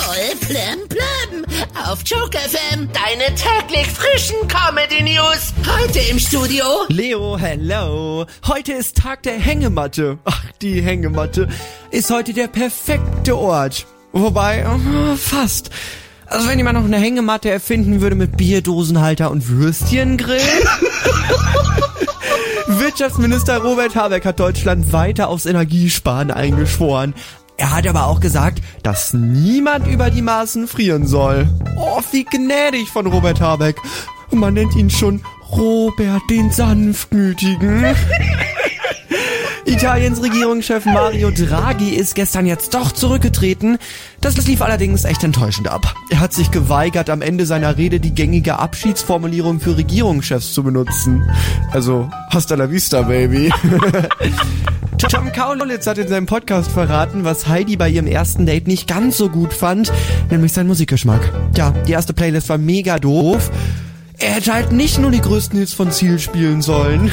Voll plem plem. Auf Joke FM, deine täglich frischen Comedy News. Heute im Studio. Leo, hello. Heute ist Tag der Hängematte. Ach, die Hängematte ist heute der perfekte Ort. Wobei, äh, fast. Also wenn jemand noch eine Hängematte erfinden würde mit Bierdosenhalter und Würstchengrill. Wirtschaftsminister Robert Habeck hat Deutschland weiter aufs Energiesparen eingeschworen. Er hat aber auch gesagt, dass niemand über die Maßen frieren soll. Oh, wie gnädig von Robert Habeck. Man nennt ihn schon Robert den Sanftmütigen. Italiens Regierungschef Mario Draghi ist gestern jetzt doch zurückgetreten. Das lief allerdings echt enttäuschend ab. Er hat sich geweigert, am Ende seiner Rede die gängige Abschiedsformulierung für Regierungschefs zu benutzen. Also, hasta la vista, baby. Tom Kaulitz hat in seinem Podcast verraten, was Heidi bei ihrem ersten Date nicht ganz so gut fand, nämlich sein Musikgeschmack. Ja, die erste Playlist war mega doof. Er hätte halt nicht nur die größten Hits von Ziel spielen sollen.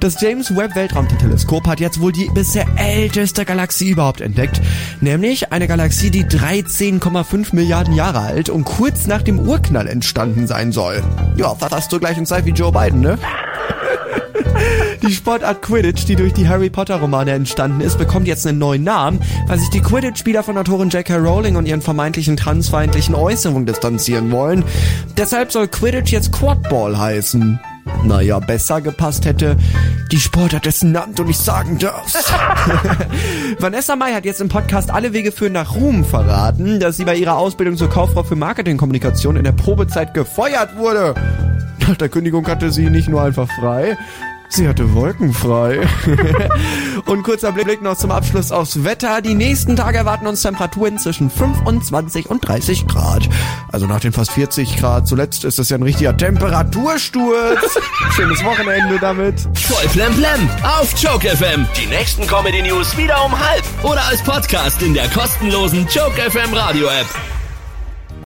Das James Webb Weltraumteleskop hat jetzt wohl die bisher älteste Galaxie überhaupt entdeckt, nämlich eine Galaxie, die 13,5 Milliarden Jahre alt und kurz nach dem Urknall entstanden sein soll. Ja, fast zur gleichen Zeit wie Joe Biden, ne? Die Sportart Quidditch, die durch die Harry Potter Romane entstanden ist, bekommt jetzt einen neuen Namen, weil sich die Quidditch-Spieler von Autorin J.K. Rowling und ihren vermeintlichen transfeindlichen Äußerungen distanzieren wollen. Deshalb soll Quidditch jetzt Quadball heißen. Naja, besser gepasst hätte die Sportart dessen Namen du nicht sagen darfst. Vanessa Mai hat jetzt im Podcast Alle Wege führen nach Ruhm verraten, dass sie bei ihrer Ausbildung zur Kauffrau für Marketingkommunikation in der Probezeit gefeuert wurde. Nach der Kündigung hatte sie nicht nur einfach frei, Sie hatte Wolken frei. und kurzer Blick noch zum Abschluss aufs Wetter. Die nächsten Tage erwarten uns Temperaturen zwischen 25 und 30 Grad. Also nach den fast 40 Grad. Zuletzt ist es ja ein richtiger Temperatursturz. Schönes Wochenende damit. Voll Plem auf Joke FM. Die nächsten Comedy News wieder um halb oder als Podcast in der kostenlosen Joke FM Radio App.